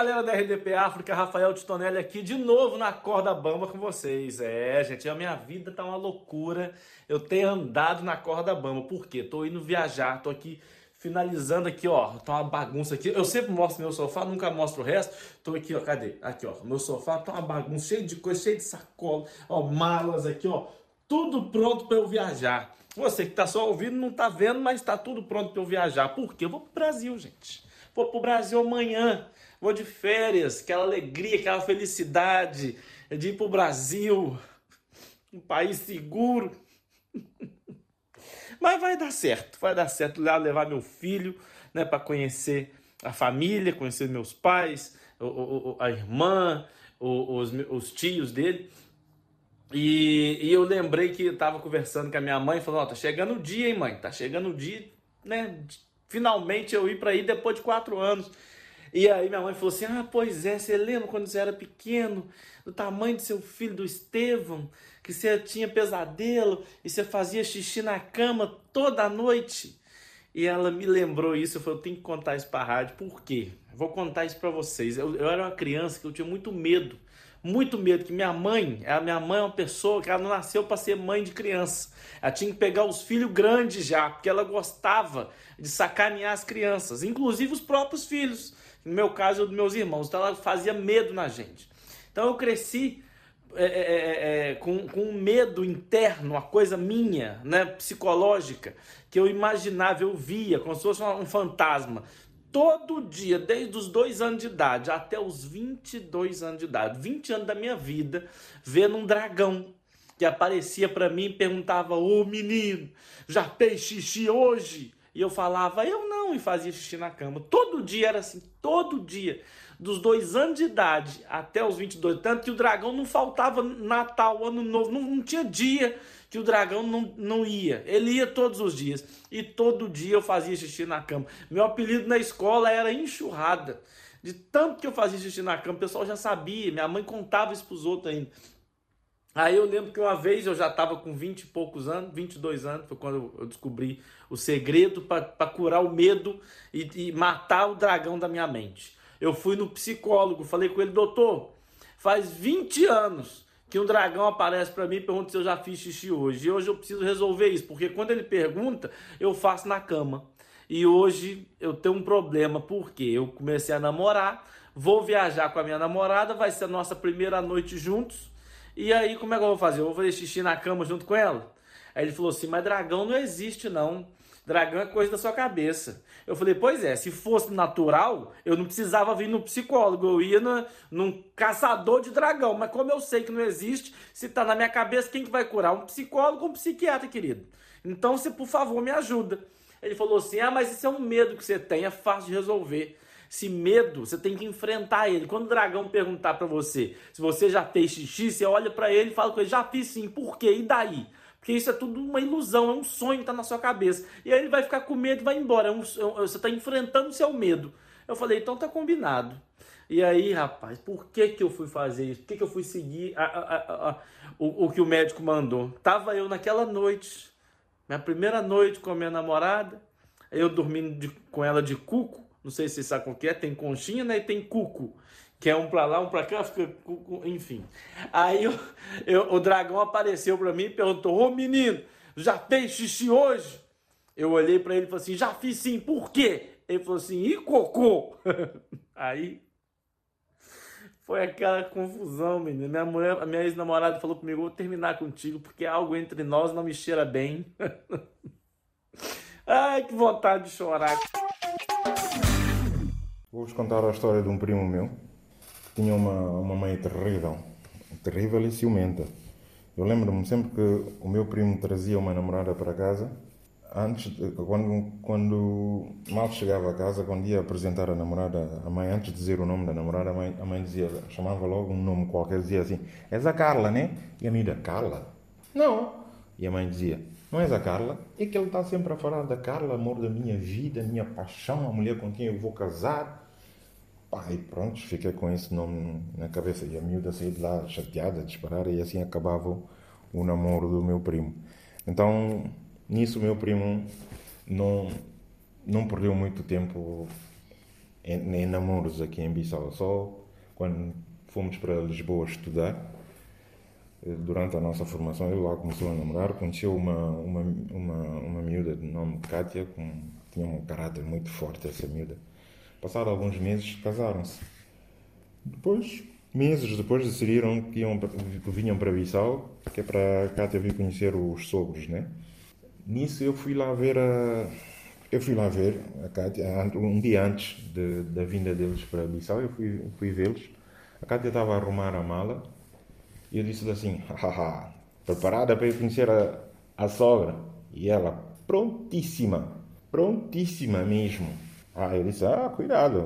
galera da RDP África, Rafael Titonelli aqui de novo na corda bamba com vocês. É, gente, a minha vida tá uma loucura. Eu tenho andado na corda bamba. Por quê? Tô indo viajar, tô aqui finalizando aqui, ó. Tá uma bagunça aqui. Eu sempre mostro meu sofá, nunca mostro o resto. Tô aqui, ó. Cadê? Aqui, ó. Meu sofá tá uma bagunça, cheio de coisa, cheio de sacola, ó, malas aqui, ó. Tudo pronto para eu viajar. Você que tá só ouvindo não tá vendo, mas tá tudo pronto para eu viajar. Por quê? Eu vou pro Brasil, gente. Vou pro Brasil amanhã. Vou de férias, aquela alegria, aquela felicidade de ir pro Brasil. Um país seguro. Mas vai dar certo, vai dar certo lá levar meu filho, né, para conhecer a família, conhecer meus pais, o, o, a irmã, os, os tios dele. E, e, eu lembrei que eu tava conversando com a minha mãe, falando, ó, tá chegando o dia, hein, mãe? Tá chegando o dia, né? Finalmente eu ir para ir depois de quatro anos. E aí minha mãe falou assim: Ah, pois é, você lembra quando você era pequeno, do tamanho do seu filho, do Estevão, que você tinha pesadelo e você fazia xixi na cama toda noite? E ela me lembrou isso, eu falei, eu tenho que contar isso para a rádio, por quê? Vou contar isso para vocês. Eu, eu era uma criança que eu tinha muito medo muito medo que minha mãe, a minha mãe é uma pessoa que ela não nasceu para ser mãe de criança. Ela tinha que pegar os filhos grandes já, porque ela gostava de sacanear as crianças, inclusive os próprios filhos. No meu caso, dos meus irmãos. Então ela fazia medo na gente. Então eu cresci é, é, é, é, com, com um medo interno, uma coisa minha, né, psicológica, que eu imaginava, eu via, como se fosse um fantasma todo dia, desde os dois anos de idade até os 22 anos de idade, 20 anos da minha vida, vendo um dragão que aparecia para mim e perguntava: Ô menino, já fez xixi hoje? E eu falava: Eu não, e fazia xixi na cama. Todo dia era assim, todo dia. Dos dois anos de idade até os 22, tanto que o dragão não faltava Natal, Ano Novo, não, não tinha dia que o dragão não, não ia. Ele ia todos os dias. E todo dia eu fazia xixi na cama. Meu apelido na escola era enxurrada. De tanto que eu fazia xixi na cama, o pessoal já sabia. Minha mãe contava isso pros outros ainda. Aí eu lembro que uma vez eu já estava com 20 e poucos anos, 22 anos, foi quando eu descobri o segredo para curar o medo e, e matar o dragão da minha mente. Eu fui no psicólogo, falei com ele, doutor, faz 20 anos que um dragão aparece para mim e pergunta se eu já fiz xixi hoje. E hoje eu preciso resolver isso, porque quando ele pergunta, eu faço na cama. E hoje eu tenho um problema, porque eu comecei a namorar, vou viajar com a minha namorada, vai ser a nossa primeira noite juntos. E aí, como é que eu vou fazer? Eu vou fazer xixi na cama junto com ela? Aí ele falou assim: Mas dragão não existe, não. Dragão é coisa da sua cabeça. Eu falei, pois é, se fosse natural, eu não precisava vir no psicólogo, eu ia no, num caçador de dragão. Mas como eu sei que não existe, se tá na minha cabeça, quem que vai curar? Um psicólogo ou um psiquiatra, querido? Então, você, por favor, me ajuda. Ele falou assim: ah, mas isso é um medo que você tem, é fácil de resolver. Esse medo, você tem que enfrentar ele. Quando o dragão perguntar para você se você já fez xixi, você olha para ele e fala com ele: já fiz sim, por quê? E daí? Porque isso é tudo uma ilusão, é um sonho que está na sua cabeça. E aí ele vai ficar com medo e vai embora. É um, é você está enfrentando o seu medo. Eu falei, então tá combinado. E aí, rapaz, por que, que eu fui fazer isso? Por que, que eu fui seguir a, a, a, o, o que o médico mandou? Tava eu naquela noite, minha primeira noite com a minha namorada, eu dormindo de, com ela de cuco. Não sei se você sabe o que é, tem conchinha né, e tem cuco que é um para lá, um para cá, fica, enfim. Aí eu, eu, o dragão apareceu para mim e perguntou: Ô menino, já fez xixi hoje? Eu olhei para ele e falei assim: já fiz sim, por quê? Ele falou assim: e cocô? Aí foi aquela confusão, menino. Minha mulher, a minha ex-namorada falou comigo: vou terminar contigo porque algo entre nós não me cheira bem. Ai, que vontade de chorar. Vou-vos contar a história de um primo meu tinha uma, uma mãe terrível, terrível e ciumenta. Eu lembro-me sempre que o meu primo trazia uma namorada para casa, antes, quando, quando mal chegava a casa, quando ia apresentar a namorada, a mãe, antes de dizer o nome da namorada, a mãe, a mãe dizia, chamava logo um nome qualquer, dizia assim, és a Carla, né? E a menina, Carla? Não. E a mãe dizia, não és a Carla? É que ele está sempre a falar da Carla, amor da minha vida, minha paixão, a mulher com quem eu vou casar. Pá, e pronto, fiquei com esse nome na cabeça. E a miúda saiu de lá chateada, disparada, e assim acabava o namoro do meu primo. Então, nisso, o meu primo não, não perdeu muito tempo em, em namoros aqui em Bissau. Só quando fomos para Lisboa estudar, eh, durante a nossa formação, ele lá começou a namorar, conheceu uma, uma, uma, uma miúda de nome Kátia, com, tinha um caráter muito forte essa miúda. Passados alguns meses, casaram-se. Depois, meses depois, decidiram que, iam, vinham para Bissau, que é para a Kátia vir conhecer os sogros, né? Nisso eu fui lá ver a... Eu fui lá ver a Kátia, um dia antes de, da vinda deles para Bissau, eu fui, fui vê-los. A Kátia estava a arrumar a mala e eu disse assim, preparada para ir conhecer a, a sogra? E ela, prontíssima, prontíssima mesmo. Ah, eu disse, ah, cuidado,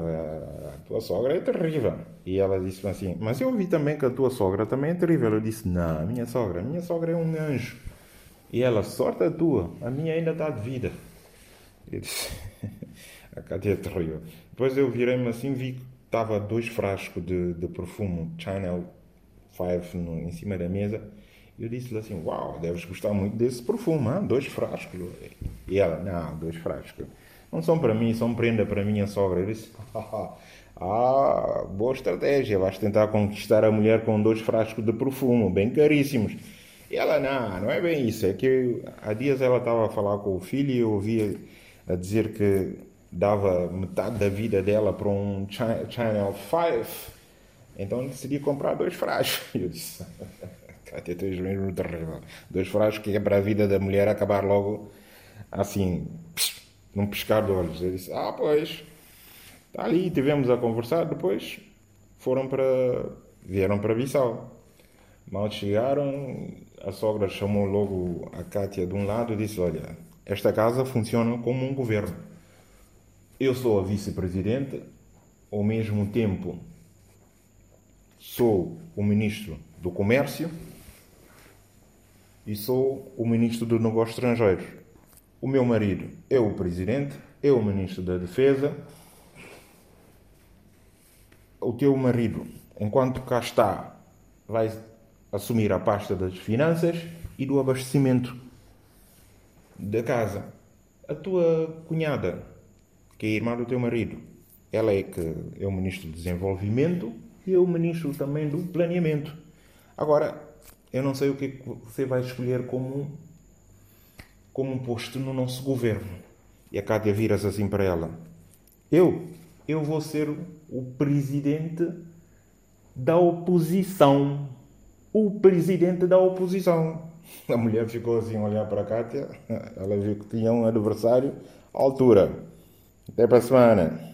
a tua sogra é terrível. E ela disse assim, mas eu ouvi também que a tua sogra também é terrível. Eu disse, não, a minha sogra, a minha sogra é um anjo. E ela, sorte a tua, a minha ainda está de vida. Eu disse, a Cátia é terrível. Depois eu virei-me assim, vi que estava dois frascos de, de perfume Chanel 5 no, em cima da mesa. Eu disse-lhe assim, uau, deves gostar muito desse perfume, hein? dois frascos. E ela, não, dois frascos. Não são para mim, são prenda para a minha sogra. Eu disse, ah, boa estratégia, vais tentar conquistar a mulher com dois frascos de perfume, bem caríssimos. E ela, não, não é bem isso. É que há dias ela estava a falar com o filho e eu ouvia a dizer que dava metade da vida dela para um Channel 5. Então decidi comprar dois frascos. Eu disse, Cátia, tu és mesmo terrível. Dois frascos que é para a vida da mulher acabar logo assim, num piscar de olhos. Eu disse, ah, pois. Está ali, tivemos a conversar, depois foram para. vieram para Bissau. Mal chegaram, a sogra chamou logo a Cátia de um lado e disse: Olha, esta casa funciona como um governo. Eu sou a vice-presidente, ao mesmo tempo sou o ministro do Comércio e sou o ministro do Negócios Estrangeiros. O meu marido é o presidente, é o ministro da Defesa. O teu marido, enquanto cá está, vai assumir a pasta das finanças e do abastecimento da casa. A tua cunhada, que é irmã do teu marido, ela é que é o ministro do desenvolvimento e eu ministro também do planeamento. Agora, eu não sei o que você vai escolher como, como um posto no nosso governo. E a Cátia vira-se assim para ela. Eu, eu vou ser o presidente da oposição. O presidente da oposição. A mulher ficou assim a olhar para a Cátia. Ela viu que tinha um adversário à altura. Até para a semana.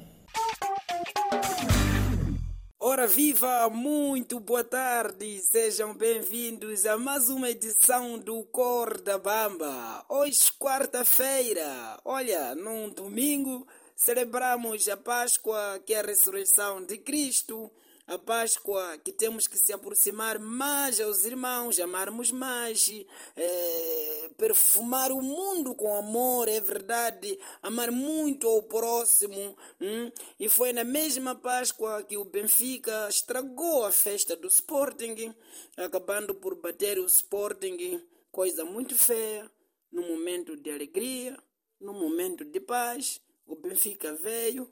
Ora viva, muito boa tarde, sejam bem-vindos a mais uma edição do Cor da Bamba. Hoje, quarta-feira, olha, num domingo, celebramos a Páscoa, que é a ressurreição de Cristo a Páscoa que temos que se aproximar mais aos irmãos, amarmos mais, é, perfumar o mundo com amor, é verdade, amar muito ao próximo. Hum? E foi na mesma Páscoa que o Benfica estragou a festa do Sporting, acabando por bater o Sporting, coisa muito feia, no momento de alegria, no momento de paz. O Benfica veio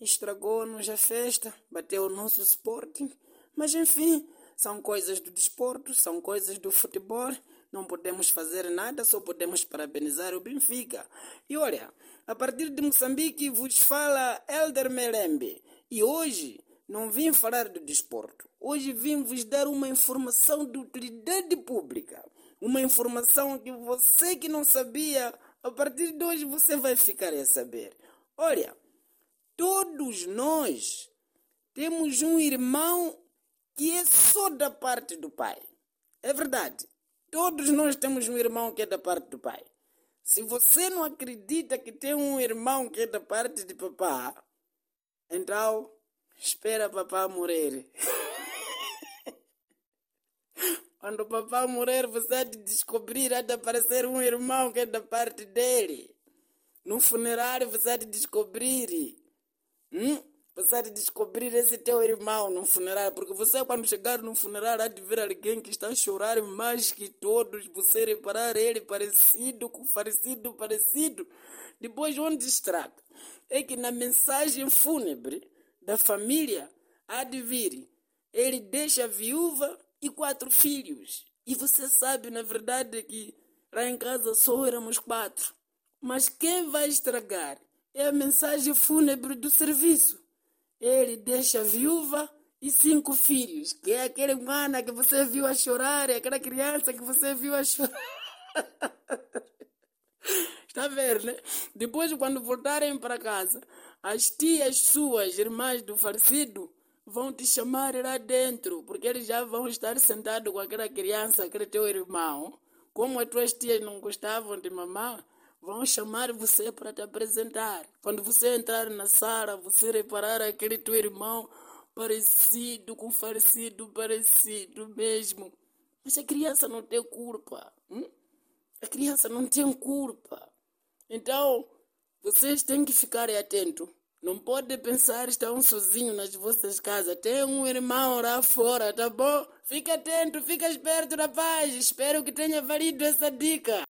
estragou-nos a festa, bateu o nosso Sporting, mas enfim, são coisas do desporto, são coisas do futebol, não podemos fazer nada, só podemos parabenizar o Benfica. E olha, a partir de Moçambique vos fala Elder Melembe, e hoje não vim falar do desporto, hoje vim vos dar uma informação de utilidade pública, uma informação que você que não sabia, a partir de hoje você vai ficar a saber. Olha, Todos nós temos um irmão que é só da parte do pai. É verdade. Todos nós temos um irmão que é da parte do pai. Se você não acredita que tem um irmão que é da parte de papá, então espera papá morrer. Quando papá morrer, você há de descobrir, há de aparecer um irmão que é da parte dele. No funerário, você há de descobrir Hum? De descobrir esse teu irmão no funeral, porque você quando chegar no funeral há de ver alguém que está a chorar mais que todos, você reparar ele parecido com parecido, parecido. Depois onde estraga? É que na mensagem fúnebre da família há de vir, ele deixa a viúva e quatro filhos. E você sabe, na verdade, que lá em casa só éramos quatro. Mas quem vai estragar é a mensagem fúnebre do serviço. Ele deixa viúva e cinco filhos, que é aquele mana que você viu a chorar, é aquela criança que você viu a chorar. Está a ver, né? Depois, quando voltarem para casa, as tias suas, irmãs do falecido, vão te chamar lá dentro, porque eles já vão estar sentados com aquela criança, aquele teu irmão. Como as tuas tias não gostavam de mamar, vão chamar você para te apresentar. Quando você entrar na sala, você reparar aquele teu irmão parecido com falecido, parecido mesmo. Mas a criança não tem culpa. Hum? A criança não tem culpa. Então, vocês têm que ficar atentos. Não pode pensar estão sozinhos nas vossas casas. Tem um irmão lá fora, tá bom? Fica atento, fica esperto, rapaz. Espero que tenha valido essa dica.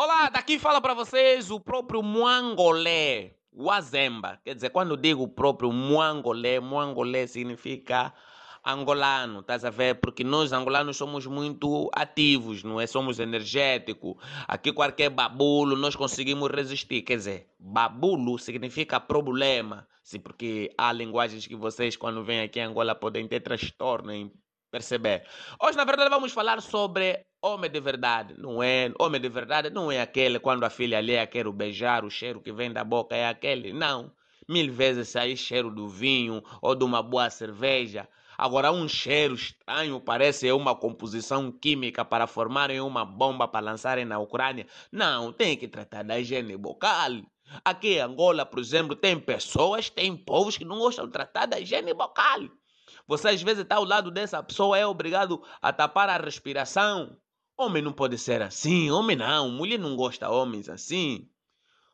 Olá, daqui fala para vocês o próprio Muangolé, Wazemba. Quer dizer, quando digo o próprio Muangolé, Muangolé significa angolano, estás a ver? Porque nós angolanos somos muito ativos, não é? Somos energéticos. Aqui qualquer babulo nós conseguimos resistir. Quer dizer, babulo significa problema. Sim, porque há linguagens que vocês, quando vêm aqui em Angola, podem ter transtorno em perceber. Hoje, na verdade, vamos falar sobre homem de verdade, não é? Homem de verdade não é aquele quando a filha alheia quer o beijar, o cheiro que vem da boca é aquele. Não. Mil vezes sai cheiro do vinho ou de uma boa cerveja. Agora, um cheiro estranho parece uma composição química para formarem uma bomba para lançarem na Ucrânia. Não, tem que tratar da higiene bucal. Aqui em Angola, por exemplo, tem pessoas, tem povos que não gostam de tratar da higiene bucal. Você às vezes está ao lado dessa pessoa, é obrigado a tapar a respiração. Homem não pode ser assim, homem não, mulher não gosta de homens assim.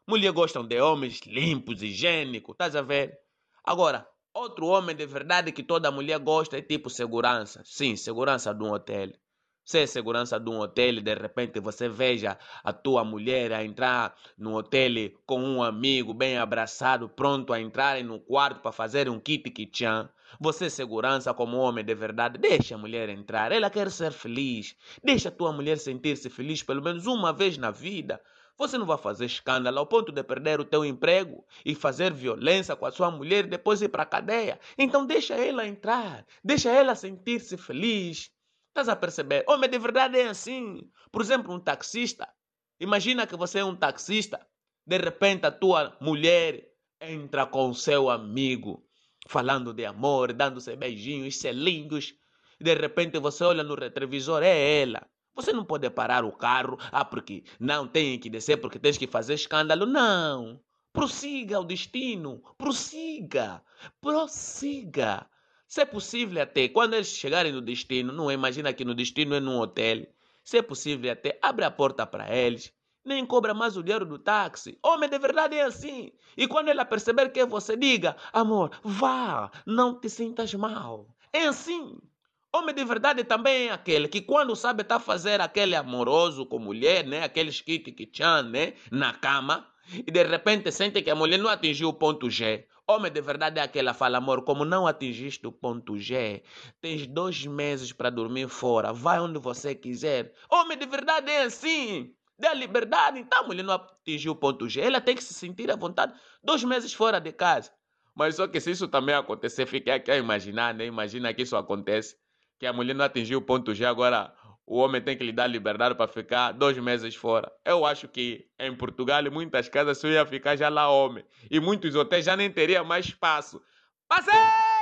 Mulher gostam de homens limpos, higiênicos, estás a ver? Agora, Outro homem de verdade que toda mulher gosta é tipo segurança. Sim, segurança de um hotel. Se é segurança de um hotel, de repente você veja a tua mulher a entrar no hotel com um amigo bem abraçado, pronto a entrarem no quarto para fazer um kit kitchan. Você, segurança, como homem de verdade, deixa a mulher entrar. Ela quer ser feliz. Deixa a tua mulher sentir-se feliz pelo menos uma vez na vida. Você não vai fazer escândalo ao ponto de perder o teu emprego e fazer violência com a sua mulher e depois ir para a cadeia. Então deixa ela entrar, deixa ela sentir-se feliz. Estás a perceber? Homem de verdade é assim. Por exemplo, um taxista. Imagina que você é um taxista. De repente a tua mulher entra com seu amigo, falando de amor, dando-se beijinhos, selinhos. De repente você olha no retrovisor, é ela. Você não pode parar o carro, ah, porque não tem que descer porque tens que fazer escândalo. Não. Prossiga o destino. Prossiga. Prossiga. Se é possível até, quando eles chegarem no destino, não imagina que no destino é num hotel. Se é possível até, abre a porta para eles. Nem cobra mais o dinheiro do táxi. Homem de verdade é assim. E quando ela perceber que é você, diga: amor, vá, não te sintas mal. É assim. Homem de verdade também é aquele que quando sabe tá fazer aquele amoroso com mulher, né? Aquele skit que né? Na cama. E de repente sente que a mulher não atingiu o ponto G. Homem de verdade é aquele que fala, amor, como não atingiste o ponto G, tens dois meses para dormir fora, vai onde você quiser. Homem de verdade é assim. Dê liberdade, então a mulher não atingiu o ponto G, ela tem que se sentir à vontade dois meses fora de casa. Mas só que se isso também acontecer, fique aqui a imaginar, né? Imagina que isso acontece que a mulher não atingiu o ponto G, agora o homem tem que lhe dar liberdade para ficar dois meses fora. Eu acho que em Portugal, em muitas casas, só ia ficar já lá homem. E muitos hotéis já nem teria mais espaço. Passei!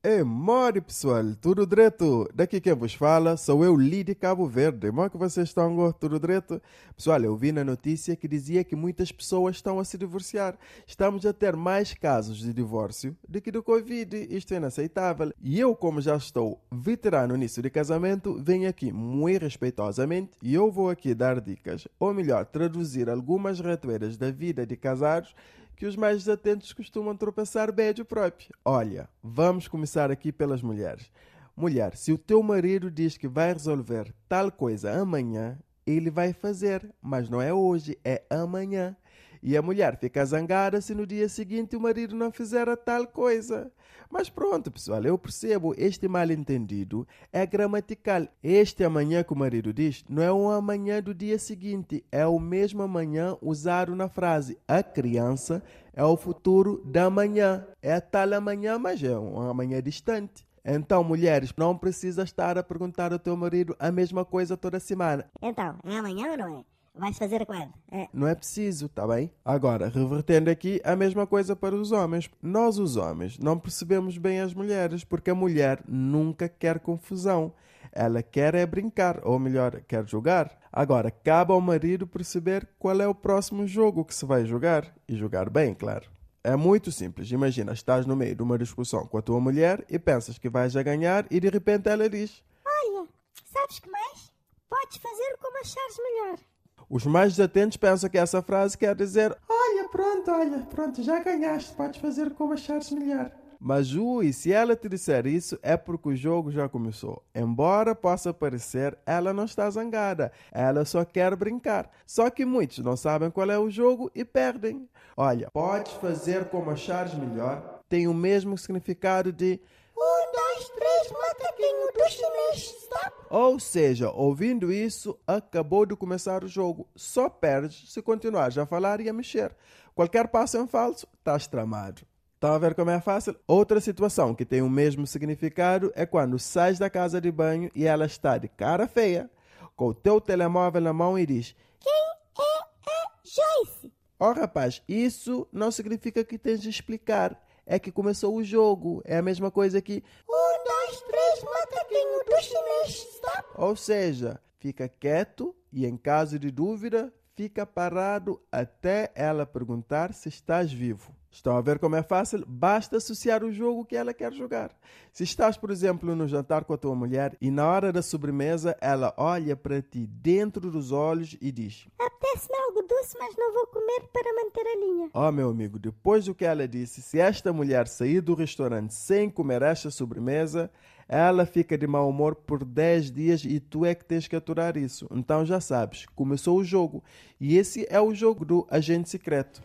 É, more pessoal, tudo direto? Daqui quem vos fala sou eu, Lidi Cabo Verde. É que vocês estão? Tudo direto? Pessoal, eu vi na notícia que dizia que muitas pessoas estão a se divorciar. Estamos a ter mais casos de divórcio do que do Covid. Isto é inaceitável. E eu, como já estou veterano nisso de casamento, venho aqui muito respeitosamente e eu vou aqui dar dicas, ou melhor, traduzir algumas ratoeiras da vida de casados que os mais desatentos costumam tropeçar beijo próprio. Olha, vamos começar aqui pelas mulheres. Mulher, se o teu marido diz que vai resolver tal coisa amanhã, ele vai fazer, mas não é hoje, é amanhã. E a mulher fica zangada se no dia seguinte o marido não fizer a tal coisa. Mas pronto, pessoal, eu percebo este mal-entendido é gramatical. Este amanhã que o marido diz não é um amanhã do dia seguinte, é o mesmo amanhã usado na frase a criança é o futuro da manhã. É tal amanhã, mas é um amanhã distante. Então, mulheres, não precisa estar a perguntar ao teu marido a mesma coisa toda semana. Então, é amanhã ou não é? Vais fazer quando? É. Não é preciso, tá bem? Agora, revertendo aqui, a mesma coisa para os homens. Nós, os homens, não percebemos bem as mulheres, porque a mulher nunca quer confusão. Ela quer é brincar, ou melhor, quer jogar. Agora, cabe ao marido perceber qual é o próximo jogo que se vai jogar. E jogar bem, claro. É muito simples. Imagina, estás no meio de uma discussão com a tua mulher e pensas que vais a ganhar e de repente ela diz: Olha, sabes que mais? Podes fazer como achares melhor. Os mais desatentos pensam que essa frase quer dizer: Olha, pronto, olha, pronto, já ganhaste, podes fazer como achares melhor. Mas ui, se ela te disser isso, é porque o jogo já começou. Embora possa parecer, ela não está zangada. Ela só quer brincar. Só que muitos não sabem qual é o jogo e perdem. Olha, podes fazer como achares melhor. Tem o mesmo significado de dois, três, macaquinho do chinês, stop! Ou seja, ouvindo isso, acabou de começar o jogo. Só perdes se continuares a falar e a mexer. Qualquer passo em falso, estás tramado. Estão a ver como é fácil? Outra situação que tem o mesmo significado é quando sais da casa de banho e ela está de cara feia, com o teu telemóvel na mão e diz: Quem é a Joyce? Oh rapaz, isso não significa que tens de explicar. É que começou o jogo. É a mesma coisa que. Um, dois, três, do chinês! Ou seja, fica quieto e, em caso de dúvida, fica parado até ela perguntar se estás vivo. Estão a ver como é fácil? Basta associar o jogo que ela quer jogar. Se estás, por exemplo, no jantar com a tua mulher e na hora da sobremesa ela olha para ti dentro dos olhos e diz: Apetece-me algo doce, mas não vou comer para manter a linha. Oh, meu amigo, depois do que ela disse, se esta mulher sair do restaurante sem comer esta sobremesa, ela fica de mau humor por 10 dias e tu é que tens que aturar isso. Então já sabes, começou o jogo. E esse é o jogo do agente secreto.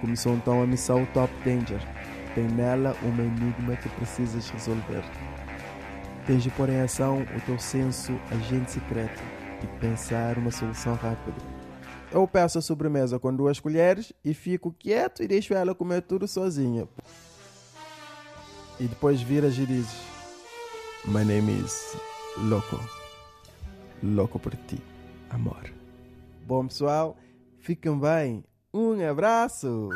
Começou então a missão Top Danger. Tem nela uma enigma que precisas resolver. Tens de pôr em ação o teu senso agente secreto e pensar uma solução rápida. Eu peço a sobremesa com duas colheres e fico quieto e deixo ela comer tudo sozinha. E depois viras e dizes: My name is Loco. Louco por ti, amor. Bom pessoal, fiquem bem. Um abraço!